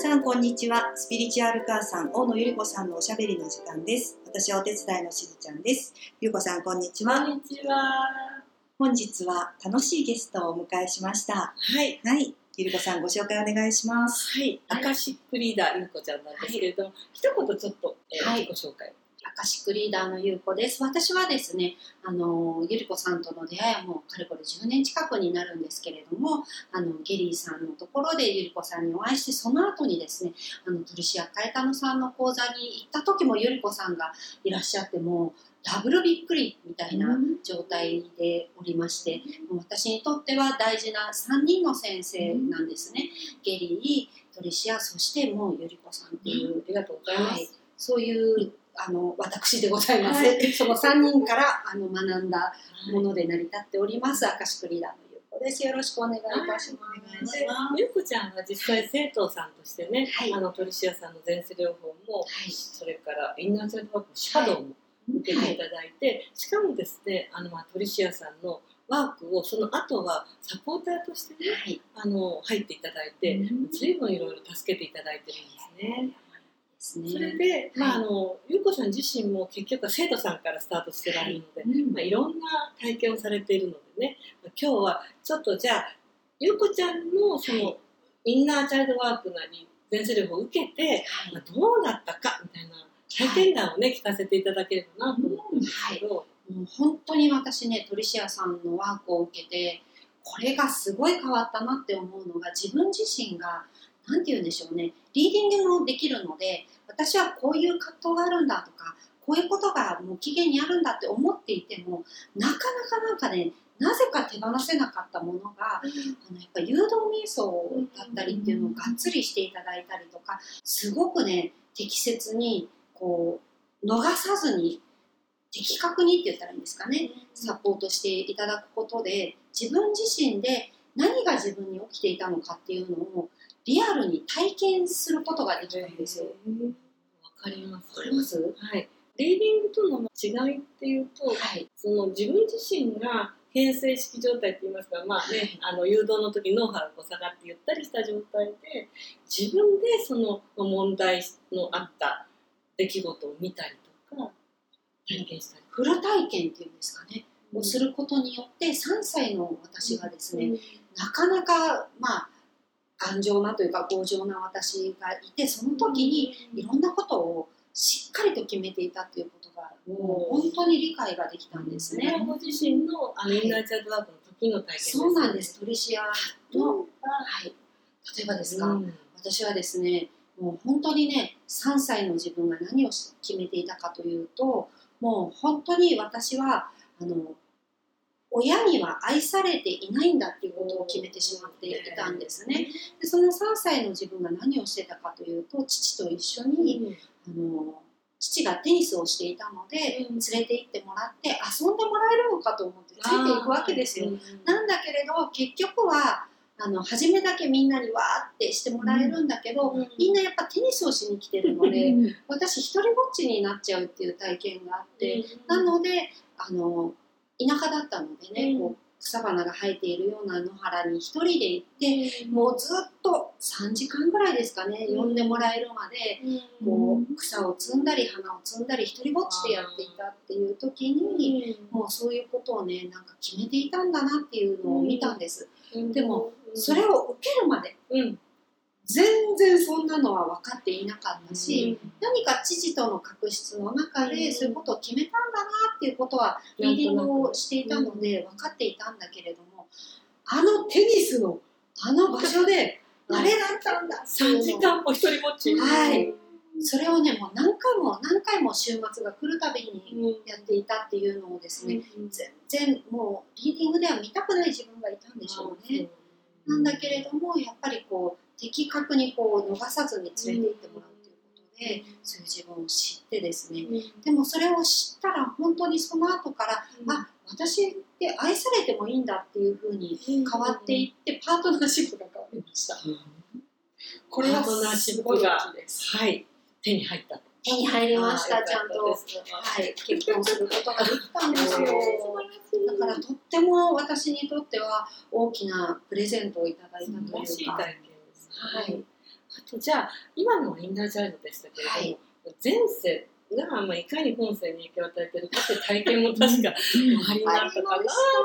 さんこんにちは。スピリチュアル母さん大野ゆり子さんのおしゃべりの時間です。私はお手伝いのしずちゃんです。ゆり子さんこんにちは。こんにちは。本日は楽しいゲストをお迎えしました。はい。はい。ゆり子さんご紹介お願いします。はい。アカシックリーダー、ゆうこちゃんなんですけれども、一言ちょっと、えーはい。自己紹介を。アカシックリーダーのゆうこです。私はですね、あのゆりこさんとの出会いはもうかれこれ10年近くになるんですけれども、あのゲリーさんのところでゆりこさんにお会いして、その後にですね、あの鳥シアカエタノさんの講座に行った時もゆりこさんがいらっしゃってもうダブルびっくりみたいな状態でおりまして、もう私にとっては大事な3人の先生なんですね。ゲリー、トリシア、そしてもうゆりこさんっていうありがとうございます。はい、そういうあの私でございます、はい。その3人からあの学んだもので成り立っております、アカシックリーダーのゆうこです。よろしくお願いいたします、でゆうこちゃんは実際生徒さんとしてね、はい。あのトリシアさんの前世療法も、はい。それからインナーチャイルドワークのシャドウも受けていただいて、しかもですね、あのまあトリシアさんのワークをその後はサポーターとしてね、はい。あの入っていただいて、ずいぶんいろいろ助けていただいてるんですね。ですね。それで、まあ、あのゆうこさん自身も結局は生徒さんからスタートしてられるので、うん。まあ、いろんな体験をされているのでね。今日はちょっとじゃあゆうこちゃんのその、はい。インナーチャイルドワークなり全世力を受けて、はい。まあ、どうだったかみたいな体験談をね聞かせていただければなと思ったんですけど、もう本当に私ねトリシアさんのワークを受けてこれがすごい変わったなって思うのが自分自身が何て言うんでしょうね。リーディングもできるので私はこういう葛藤があるんだとかこういうことが無期限にあるんだって思っていてもなかなかなんかねなぜか手放せなかったものがあのやっぱ誘導瞑想だったりっていうのをがっつりしていただいたりとかすごくね適切にこう逃さずに的確にって言ったらいいんですかねサポートしていただくことで自分自身で何が自分に起きていたのかっていうのをリアルに体験することができたんですよ。わかります。わかります？はい。リーディングとの違いっていうと、はい。その自分自身が変性式状態って言いますか、まあね、あの誘導の時脳波がこう下がってゆったりした状態で自分でその問題のあった出来事を見たりとか体験したり。フル体験っていうんですかね。をすることによって3歳の私がですね、なかなかまあ頑丈なというか強情な私がいてその時にいろんなことをしっかりと決めていたっていうことがもう本当に理解ができたんですね。ご自身のあのインナーチャイルドワークの時の体験です。そうなんです。トリシアの、とはい、例えばですか、うん。私はですねもう本当にね3歳の自分が何を決めていたかというともう本当に私はあの親には愛されていないんだっていうことを決めてしまっていたんですね。でその3歳の自分が何をしてたかというと父と一緒にあの父がテニスをしていたのでうん。連れて行ってもらって遊んでもらえるのかと思ってついていくわけですよ。なんだけれど結局はあの初めだけみんなにわーってしてもらえるんだけど、うん。みんなやっぱテニスをしに来てるので、私一人ぼっちになっちゃうっていう体験があって、なのであの田舎だったのでね、うん。こう草花が生えているような野原に一人で行ってもうずっと3時間ぐらいですかね、うん。呼んでもらえるまでこう草を摘んだり花を摘んだり一人ぼっちでやっていたっていう時に。もうそういうことをねなんか決めていたんだなっていうのを見たんです、でもそれを受けるまでうん全然そんなのは分かっていなかったし、何か父との確執の中うん。でそういうことを決めたんだなっていうことはリーディングをしていたので分かっていたんだけれどもあのテニスのあの場所でうん。あれだったんだっていう3のを時間も一人ぼっち。はい。それをねもう何回も何回も週末が来るたびにやっていたっていうのをですね、全然もうリーディングでは見たくない自分がいたんでしょうね。なんだけれどもやっぱりこう的確にこう逃さずに連れて行ってもらうということで、そういう自分を知ってですね。でもそれを知ったら本当にその後から、あ私って愛されてもいいんだっていうふうに変わっていってパートナーシップが変わりました。これはパートナーシップが。はい。手に入った。と手に入りましたちゃんと、はい、結婚することができたんですよ。だからとっても私にとっては大きなプレゼントをいただいたというか、はい、あとじゃあ今のはインナーチャイルドでしたけれども、はい。前世が、まあ、いかに今世に影響を与えてるかっていう体験も確かおありになったかな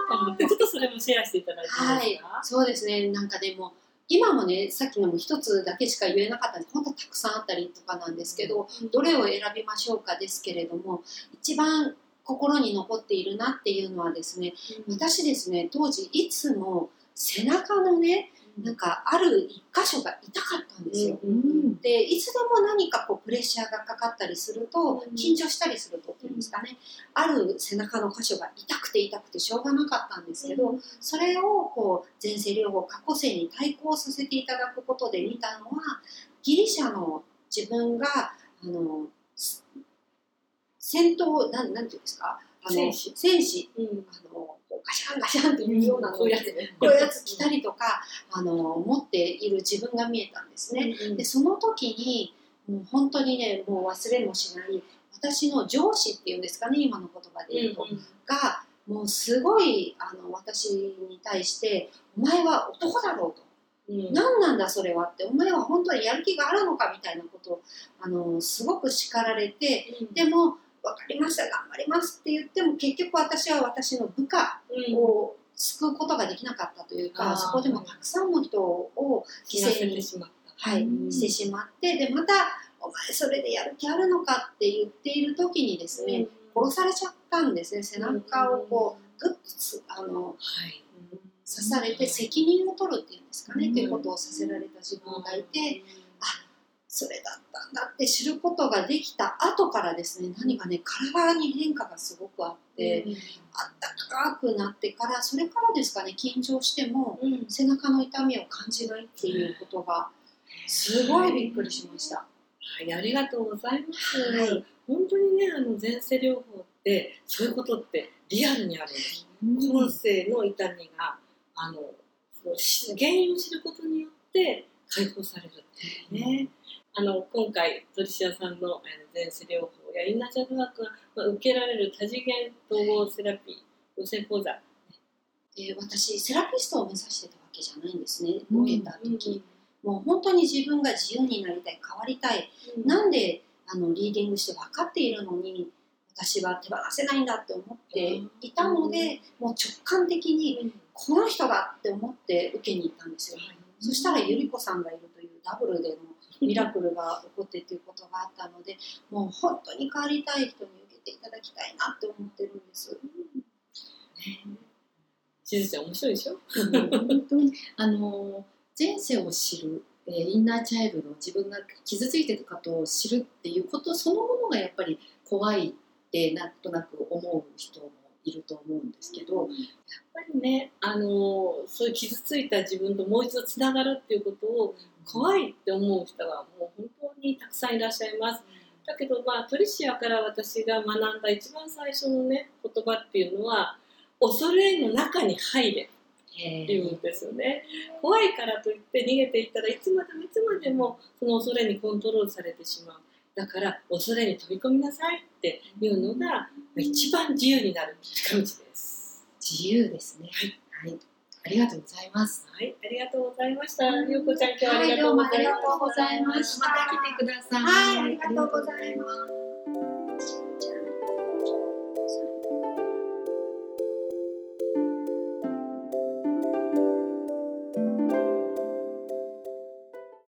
と思ってちょっとそれもシェアしていただいていいですか、そうですね。なんかでも今もねさっきのも一つだけしか言えなかったんで本当たくさんあったりとかなんですけどどれを選びましょうかですけれども一番心に残っているなっていうのはですね私ですね当時いつも背中のねなんかある一箇所が痛かったんですよ。うんでいつでも何かこうプレッシャーがかかったりするとうん。緊張したりするとっていうんですかね。ある背中の箇所が痛くて痛くてしょうがなかったんですけどそれをこう前世療法過去世に対抗させていただくことで見たのはギリシャの自分があのす戦闘なんなんていうんですか？あの戦士。戦士。うん。あのガシャンガシャンっていうようなこういうやつね。こういうやつ着たりとかあの持っている自分が見えたんですね。うんでその時にもう本当にねもう忘れもしない私の上司っていうんですかね今の言葉で言うと、がもうすごいあの私に対して「お前は男だろう」と。うん「何なんだそれは」って「お前は本当にやる気があるのか」みたいなことをあのすごく叱られてうん。でも「分かりました。頑張ります」って言っても結局私は私の部下うん。を救うことができなかったというか、あー。そこでもたくさんの人を犠牲にてしまった。はい、うんしてしまってでまた「お前それでやる気あるのか」って言っている時にですね、殺されちゃったんですね。背中をこうグッとつあのはい、刺されて責任を取るっていうんですかね、うんっていうことをさせられた自分がいてそれだったんだって知ることができた後からですね何かね体に変化がすごくあって、あったかくなってからそれからですかね緊張してもうんうん背中の痛みを感じないっていうことがすごいびっくりしました。はい、ありがとうございます。はい本当にね、あの前世療法ってそういうことってリアルにあるんです。今世の痛みがあの原因を知ることによって解放されるっていうね。あの今回トリシアさんの前世療法やインナーチャイルドワークが、まあ、受けられる多次元統合セラピー養成講座。で私セラピストを目指してたわけじゃないんですね。うん。受けた時、もう本当に自分が自由になりたい変わりたい、うん。なんであのリーディングして分かっているのに私は手放せないんだって思っていたので、もう直感的にうん。この人だって思って受けに行ったんですよ、そしたらゆり子さんがいるというダブルでのミラクルが起こってっていうことがあったのでもう本当に変わりたい人に受けていただきたいなって思ってるんです。しずちゃん面白いでしょ？本当に。あの前世を知る、えーインナーチャイルド自分が傷ついてることを知るっていうことそのものがやっぱり怖いってなんとなく思う人もいると思うんですけど、やっぱりね、あのそういう傷ついた自分ともう一度つながるっていうことを怖いって思う人はもう本当にたくさんいらっしゃいます。だけどまあトリシアから私が学んだ一番最初のね言葉っていうのは恐れの中に入れっていうんですよね。怖いからといって逃げていったらいつまでもいつまでもその恐れにコントロールされてしまう。だから恐れに飛び込みなさいっていうのが一番自由になる近道です。自由ですね。はい、ありがとうございます。はい、ありがとうございました。ゆうこちゃん今日はあはいりがとうございました。どうもありがとうございましたまた来てください。はい、ありがとうございます。